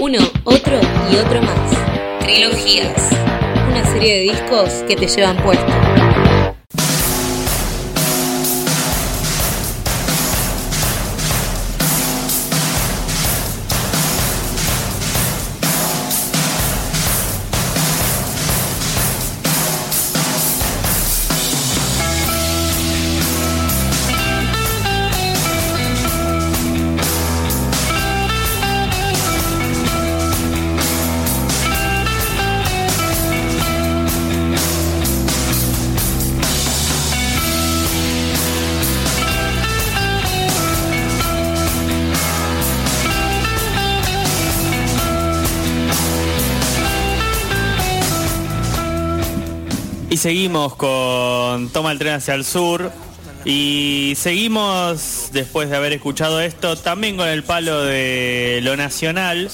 Uno, otro y otro más. Trilogías. Una serie de discos que te llevan puesto. Seguimos con Toma el tren hacia el sur. Y seguimos, después de haber escuchado esto, también con el palo de lo nacional,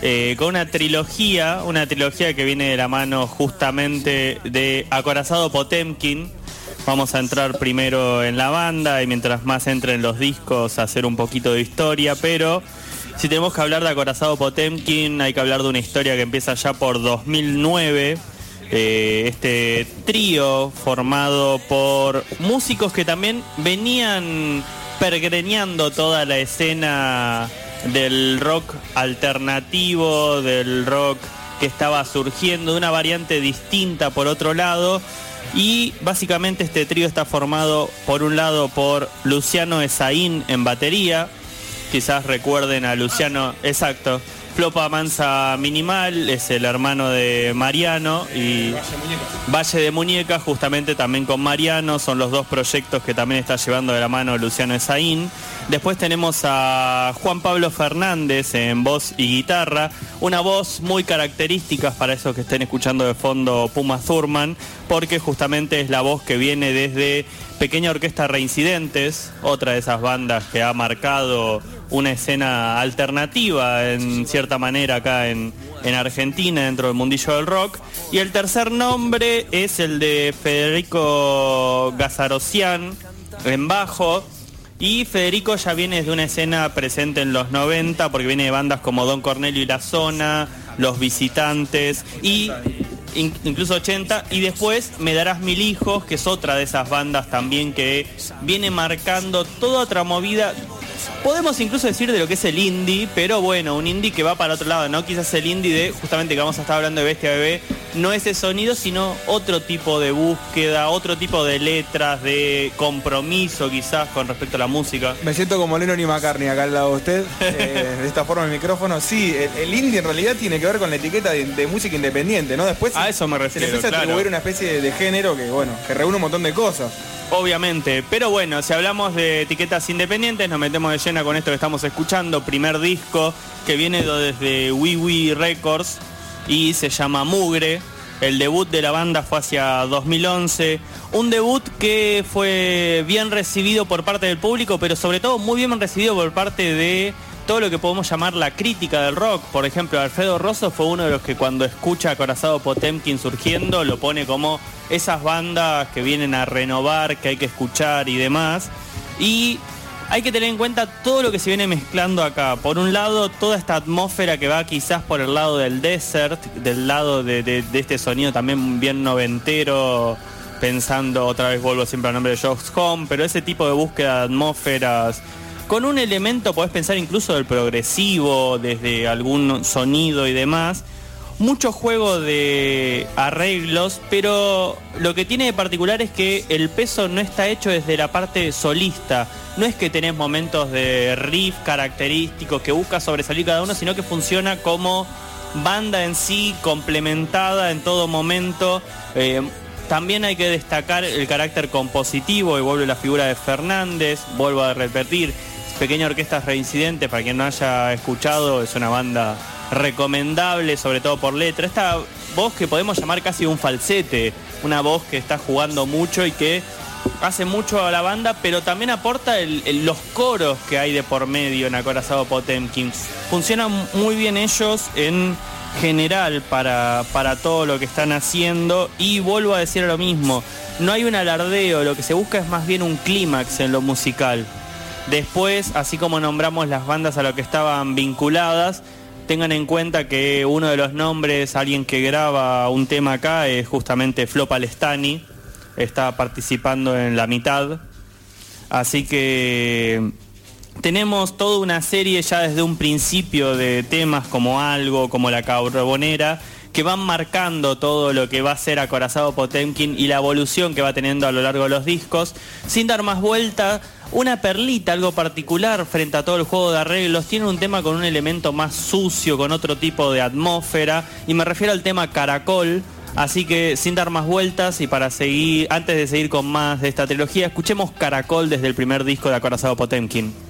eh, con una trilogía, una trilogía que viene de la mano justamente de Acorazado Potemkin. Vamos a entrar primero en la banda y mientras más entren los discos, hacer un poquito de historia, pero si tenemos que hablar de Acorazado Potemkin, hay que hablar de una historia que empieza ya por 2009 eh, este trío formado por músicos que también venían pergreñando toda la escena del rock alternativo, del rock que estaba surgiendo, de una variante distinta por otro lado. Y básicamente este trío está formado por un lado por Luciano Esaín en batería, quizás recuerden a Luciano, exacto, Flopa Mansa Minimal es el hermano de Mariano y Valle de Muñecas justamente también con Mariano, son los dos proyectos que también está llevando de la mano Luciano Esaín. Después tenemos a Juan Pablo Fernández en voz y guitarra, una voz muy característica para esos que estén escuchando de fondo Puma Thurman, porque justamente es la voz que viene desde Pequeña Orquesta Reincidentes, otra de esas bandas que ha marcado una escena alternativa en cierta manera acá en, en Argentina dentro del mundillo del rock. Y el tercer nombre es el de Federico Gazarosian en bajo. Y Federico ya viene de una escena presente en los 90 porque viene de bandas como Don Cornelio y La Zona, Los Visitantes y in- incluso 80 y después Me Darás Mil Hijos, que es otra de esas bandas también que viene marcando toda otra movida. Podemos incluso decir de lo que es el indie, pero bueno, un indie que va para otro lado, ¿no? Quizás el indie de, justamente que vamos a estar hablando de Bestia Bebé, no ese sonido, sino otro tipo de búsqueda, otro tipo de letras, de compromiso quizás con respecto a la música. Me siento como Lennon y McCartney acá al lado de usted, eh, de esta forma el micrófono. Sí, el, el indie en realidad tiene que ver con la etiqueta de, de música independiente, ¿no? Después A eso me se le refiero, empieza a atribuir una especie de, de género que, bueno, que reúne un montón de cosas. Obviamente, pero bueno, si hablamos de etiquetas independientes, nos metemos de llena con esto que estamos escuchando, primer disco que viene de- desde Wee Wee Records y se llama Mugre. El debut de la banda fue hacia 2011, un debut que fue bien recibido por parte del público, pero sobre todo muy bien recibido por parte de todo lo que podemos llamar la crítica del rock. Por ejemplo, Alfredo Rosso fue uno de los que cuando escucha a Corazado Potemkin surgiendo lo pone como esas bandas que vienen a renovar, que hay que escuchar y demás. Y hay que tener en cuenta todo lo que se viene mezclando acá. Por un lado, toda esta atmósfera que va quizás por el lado del desert, del lado de, este sonido también bien noventero, pensando, otra vez vuelvo siempre al nombre de Josh Home, pero ese tipo de búsqueda de atmósferas, con un elemento, podés pensar incluso del progresivo, desde algún sonido y demás. Mucho juego de arreglos, pero lo que tiene de particular es que el peso no está hecho desde la parte solista. No es que tenés momentos de riff característicos que busca sobresalir cada uno, sino que funciona como banda en sí, complementada en todo momento. Eh, también hay que destacar el carácter compositivo y vuelve la figura de Fernández, vuelvo a repetir, Pequeña Orquesta Reincidente, para quien no haya escuchado, es una banda recomendable, sobre todo por letra. Esta voz que podemos llamar casi un falsete, una voz que está jugando mucho y que hace mucho a la banda, pero también aporta los coros que hay de por medio en Acorazado Potemkin. Funcionan muy bien ellos en general para, para todo lo que están haciendo y vuelvo a decir lo mismo, no hay un alardeo, lo que se busca es más bien un clímax en lo musical. Después, así como nombramos las bandas a lo que estaban vinculadas, tengan en cuenta que uno de los nombres, alguien que graba un tema acá, es justamente Flo Palestani, está participando en la mitad. Así que tenemos toda una serie ya desde un principio de temas como algo, como la carbonera, que van marcando todo lo que va a ser Acorazado Potemkin y la evolución que va teniendo a lo largo de los discos. Sin dar más vuelta, una perlita, algo particular frente a todo el juego de arreglos. Tiene un tema con un elemento más sucio, con otro tipo de atmósfera. Y me refiero al tema Caracol. Así que sin dar más vueltas y para seguir, antes de seguir con más de esta trilogía, escuchemos Caracol desde el primer disco de Acorazado Potemkin.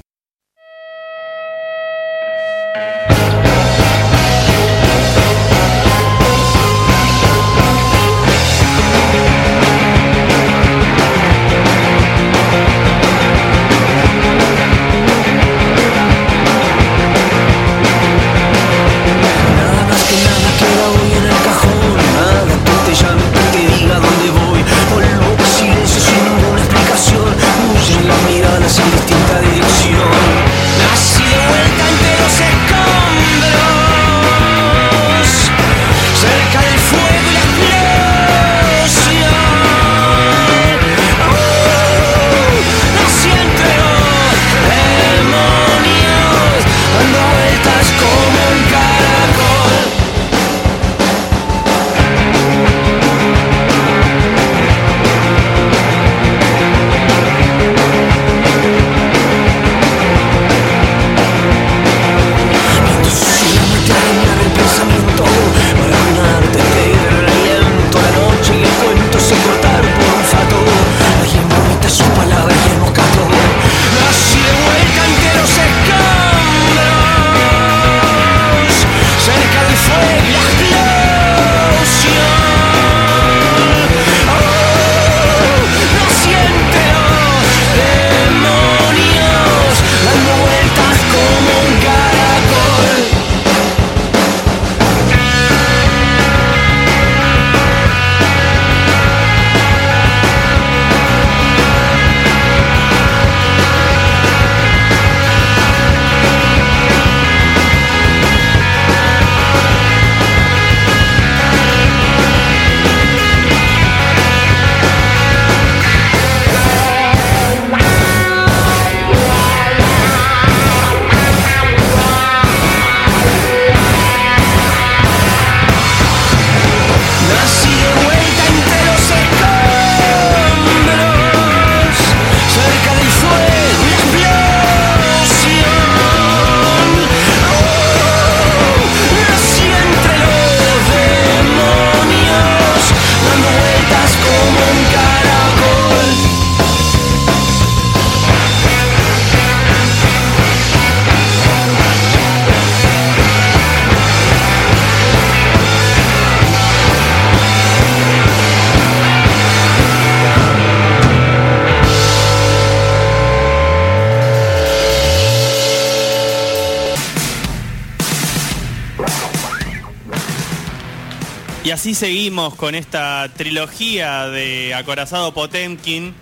Así seguimos con esta trilogía de Acorazado Potemkin,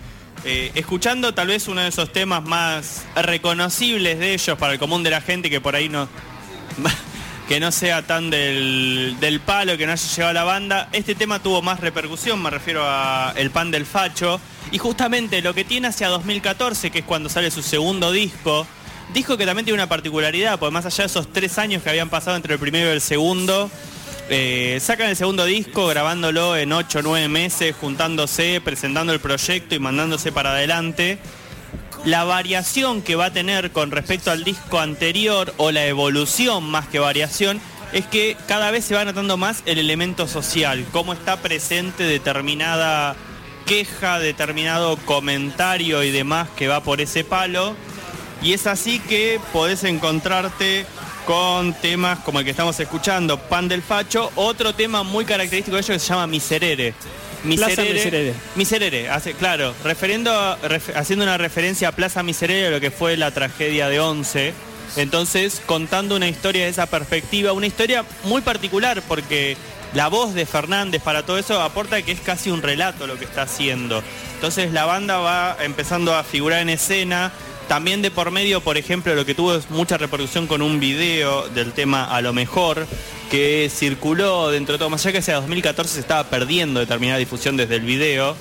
eh, escuchando tal vez uno de esos temas más reconocibles de ellos para el común de la gente que por ahí no... que no sea tan del, del palo, que no haya llegado a la banda. Este tema tuvo más repercusión, me refiero a El Pan del Facho. Y justamente lo que tiene hacia 2014, que es cuando sale su segundo disco, disco que también tiene una particularidad, porque más allá de esos tres años que habían pasado entre el primero y el segundo, eh, sacan el segundo disco grabándolo en 8 o 9 meses, juntándose, presentando el proyecto y mandándose para adelante. La variación que va a tener con respecto al disco anterior o la evolución más que variación es que cada vez se va notando más el elemento social, cómo está presente determinada queja, determinado comentario y demás que va por ese palo. Y es así que podés encontrarte con temas como el que estamos escuchando, Pan del Facho, otro tema muy característico de ellos que se llama Miserere. Plaza Miserere. Miserere, hace, claro, referiendo, ref- haciendo una referencia a Plaza Miserere, lo que fue la tragedia de Once. Entonces, contando una historia de esa perspectiva, una historia muy particular porque la voz de Fernández para todo eso aporta que es casi un relato lo que está haciendo. Entonces la banda va empezando a figurar en escena. También de por medio, por ejemplo, lo que tuvo es mucha repercusión con un video del tema A lo mejor, que circuló dentro de todo, más allá que hacia 2014 se estaba perdiendo determinada difusión desde el video.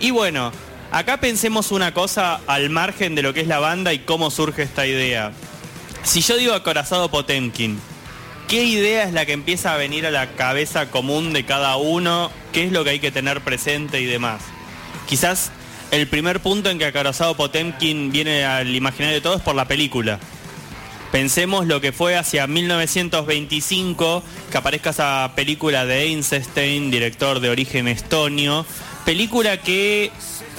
Y bueno, acá pensemos una cosa al margen de lo que es la banda y cómo surge esta idea. Si yo digo acorazado Potemkin, ¿qué idea es la que empieza a venir a la cabeza común de cada uno? ¿Qué es lo que hay que tener presente y demás? Quizás el primer punto en que acorazado Potemkin viene al imaginario de todos por la película. Pensemos lo que fue hacia 1925, que aparezca esa película de Einstein, director de origen estonio, película que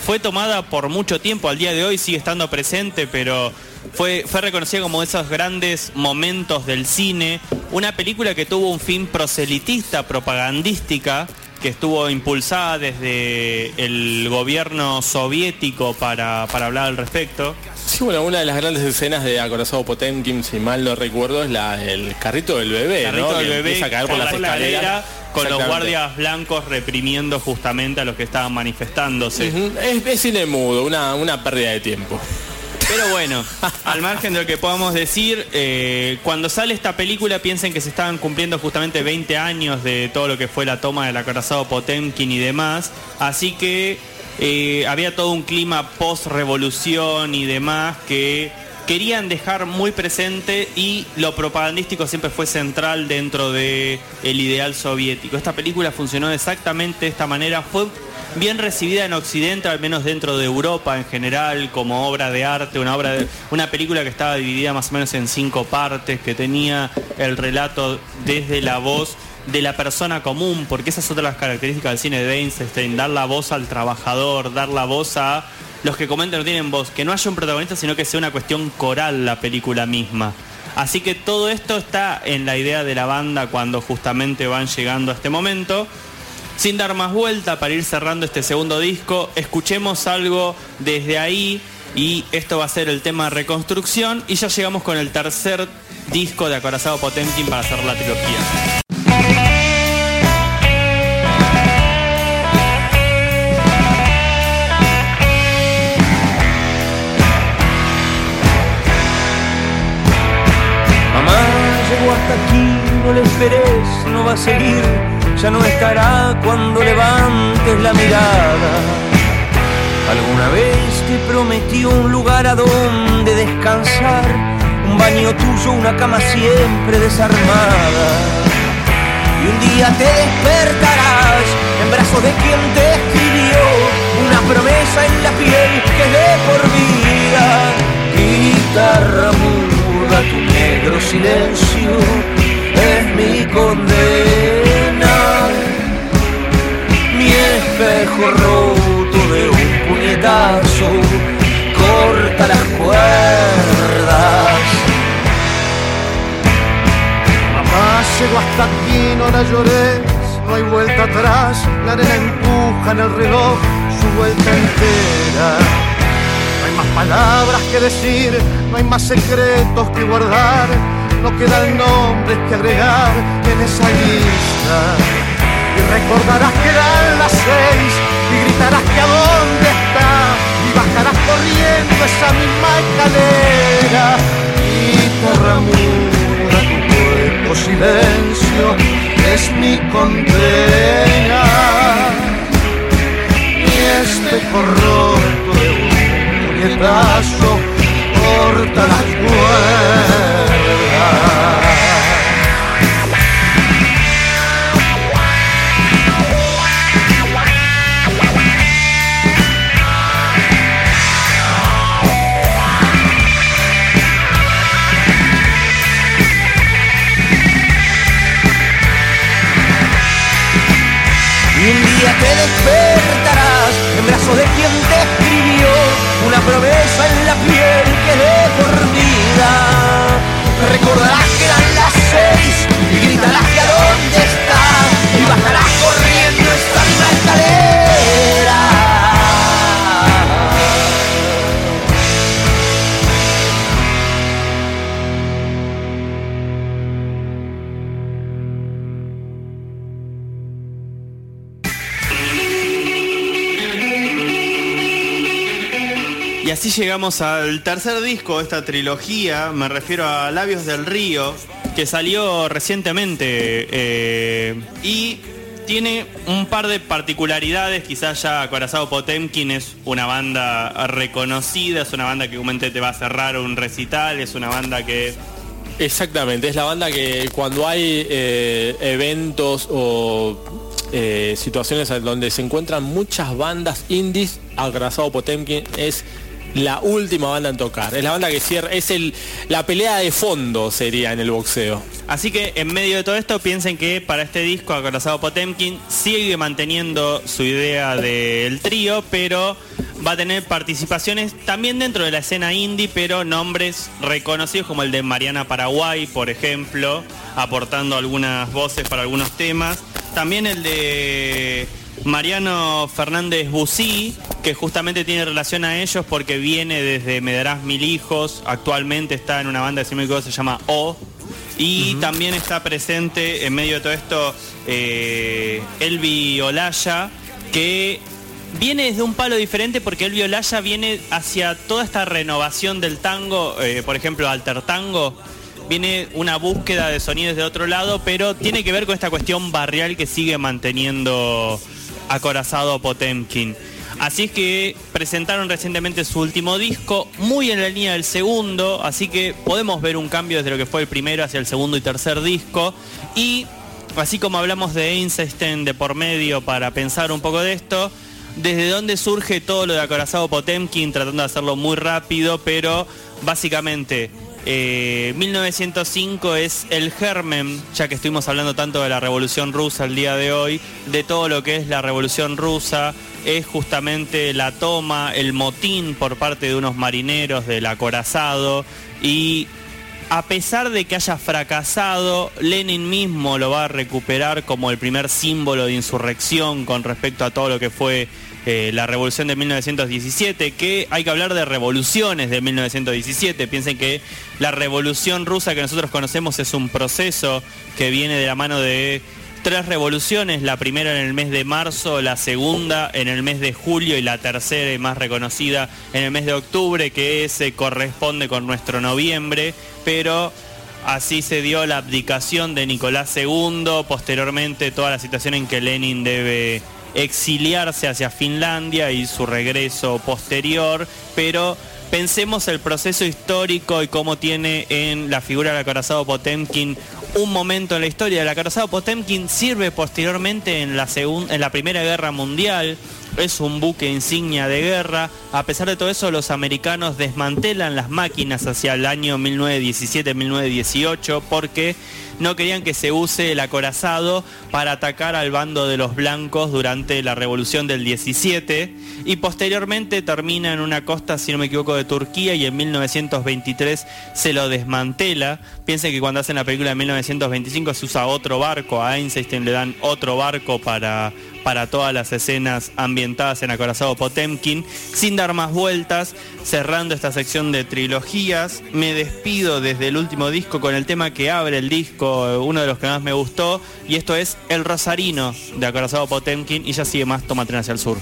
fue tomada por mucho tiempo, al día de hoy sigue estando presente, pero fue, fue reconocida como esos grandes momentos del cine, una película que tuvo un fin proselitista, propagandística, que estuvo impulsada desde el gobierno soviético para, para hablar al respecto. Sí, bueno, una de las grandes escenas de Acorazado Potemkin, si mal no recuerdo, es la del carrito del bebé, carrito ¿no? del bebé empieza a caer por la las con los guardias blancos reprimiendo justamente a los que estaban manifestándose. Es, es cine mudo, una, una pérdida de tiempo. Pero bueno, al margen de lo que podamos decir, eh, cuando sale esta película piensen que se estaban cumpliendo justamente 20 años de todo lo que fue la toma del acorazado Potemkin y demás, así que eh, había todo un clima post-revolución y demás que querían dejar muy presente y lo propagandístico siempre fue central dentro de el ideal soviético. Esta película funcionó exactamente de esta manera, fue bien recibida en Occidente, al menos dentro de Europa en general, como obra de arte, una obra de, una película que estaba dividida más o menos en cinco partes, que tenía el relato desde la voz de la persona común, porque esas son otras características del cine de Einstein, dar la voz al trabajador, dar la voz a los que comentan no tienen voz, que no haya un protagonista, sino que sea una cuestión coral la película misma. Así que todo esto está en la idea de la banda cuando justamente van llegando a este momento. Sin dar más vuelta para ir cerrando este segundo disco, escuchemos algo desde ahí y esto va a ser el tema reconstrucción y ya llegamos con el tercer disco de Acorazado Potemkin para hacer la trilogía. Esperes, no va a seguir, ya no estará cuando levantes la mirada. Alguna vez te prometí un lugar a donde descansar, un baño tuyo, una cama siempre desarmada. Y un día te despertarás en brazos de quien te escribió una promesa en la piel que es de por vida. Guitarra muda, tu negro silencio es mi condena. Mi espejo roto de un puñetazo corta las cuerdas. Mamá llegó hasta aquí, no la llores, no hay vuelta atrás, la arena empuja en el reloj su vuelta entera. No hay más palabras que decir, no hay más secretos que guardar, no quedan nombres que agregar en esa lista. Y recordarás que eran las seis y gritarás que a dónde está y bajarás corriendo esa misma escalera. Guitarra muda, tu cuerpo silencio es mi condena. Mi espejo roto de un puñetazo escribió una promesa en llegamos al tercer disco de esta trilogía, me refiero a Labios del Río, que salió recientemente eh, y tiene un par de particularidades, quizás ya Acorazado Potemkin es una banda reconocida, es una banda que comúnmente te va a cerrar un recital, es una banda que Exactamente, es la banda que cuando hay eh, eventos o eh, situaciones donde se encuentran muchas bandas indies, Agrasado Potemkin es la última banda en tocar. Es la banda que cierra, es el, la pelea de fondo sería en el boxeo. Así que en medio de todo esto piensen que para este disco Acorazado Potemkin sigue manteniendo su idea del trío, pero va a tener participaciones también dentro de la escena indie, pero nombres reconocidos como el de Mariana Paraguay, por ejemplo, aportando algunas voces para algunos temas. También el de Mariano Fernández Busí, que justamente tiene relación a ellos porque viene desde Me darás mil hijos, actualmente está en una banda de que se llama O. Y también está presente en medio de todo esto eh, Elvi Olaya, que viene desde un palo diferente porque Elvi Olaya viene hacia toda esta renovación del tango, eh, por ejemplo, Alter Tango. Viene una búsqueda de sonidos de otro lado, pero tiene que ver con esta cuestión barrial que sigue manteniendo acorazado Potemkin. Así es que presentaron recientemente su último disco, muy en la línea del segundo, así que podemos ver un cambio desde lo que fue el primero hacia el segundo y tercer disco. Y así como hablamos de Einstein de por medio para pensar un poco de esto, desde dónde surge todo lo de acorazado Potemkin, tratando de hacerlo muy rápido, pero básicamente eh, 1905 es el germen, ya que estuvimos hablando tanto de la revolución rusa el día de hoy, de todo lo que es la revolución rusa, es justamente la toma, el motín por parte de unos marineros del acorazado y a pesar de que haya fracasado, Lenin mismo lo va a recuperar como el primer símbolo de insurrección con respecto a todo lo que fue eh, la revolución de 1917, que hay que hablar de revoluciones de 1917. Piensen que la revolución rusa que nosotros conocemos es un proceso que viene de la mano de tres revoluciones, la primera en el mes de marzo, la segunda en el mes de julio y la tercera y más reconocida en el mes de octubre, que se corresponde con nuestro noviembre, pero así se dio la abdicación de Nicolás II, posteriormente toda la situación en que Lenin debe exiliarse hacia Finlandia y su regreso posterior, pero pensemos el proceso histórico y cómo tiene en la figura del acorazado Potemkin un momento en la historia. El acorazado Potemkin sirve posteriormente en la, en la Primera Guerra Mundial, es un buque insignia de guerra. A pesar de todo eso, los americanos desmantelan las máquinas hacia el año 1917-1918 porque no querían que se use el acorazado para atacar al bando de los blancos durante la revolución del 17 y posteriormente termina en una costa, si no me equivoco, de Turquía y en 1923 se lo desmantela. Piensen que cuando hacen la película de 1925 se usa otro barco, a Einstein le dan otro barco para, para todas las escenas ambientadas en Acorazado Potemkin. Sin dar más vueltas, cerrando esta sección de trilogías, me despido desde el último disco con el tema que abre el disco, uno de los que más me gustó, y esto es El Rosarino de Acorazado Potemkin, y ya sigue más Toma Tren hacia el Sur.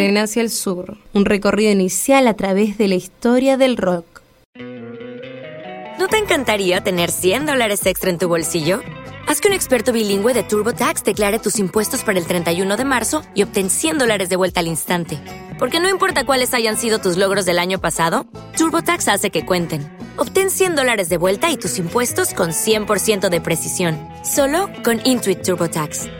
Hacia el sur, un recorrido inicial a través de la historia del rock. ¿No te encantaría tener 100 dólares extra en tu bolsillo? Haz que un experto bilingüe de TurboTax declare tus impuestos para el 31 de marzo y obtén 100 dólares de vuelta al instante. Porque no importa cuáles hayan sido tus logros del año pasado, TurboTax hace que cuenten. Obtén 100 dólares de vuelta y tus impuestos con 100% de precisión. Solo con Intuit TurboTax.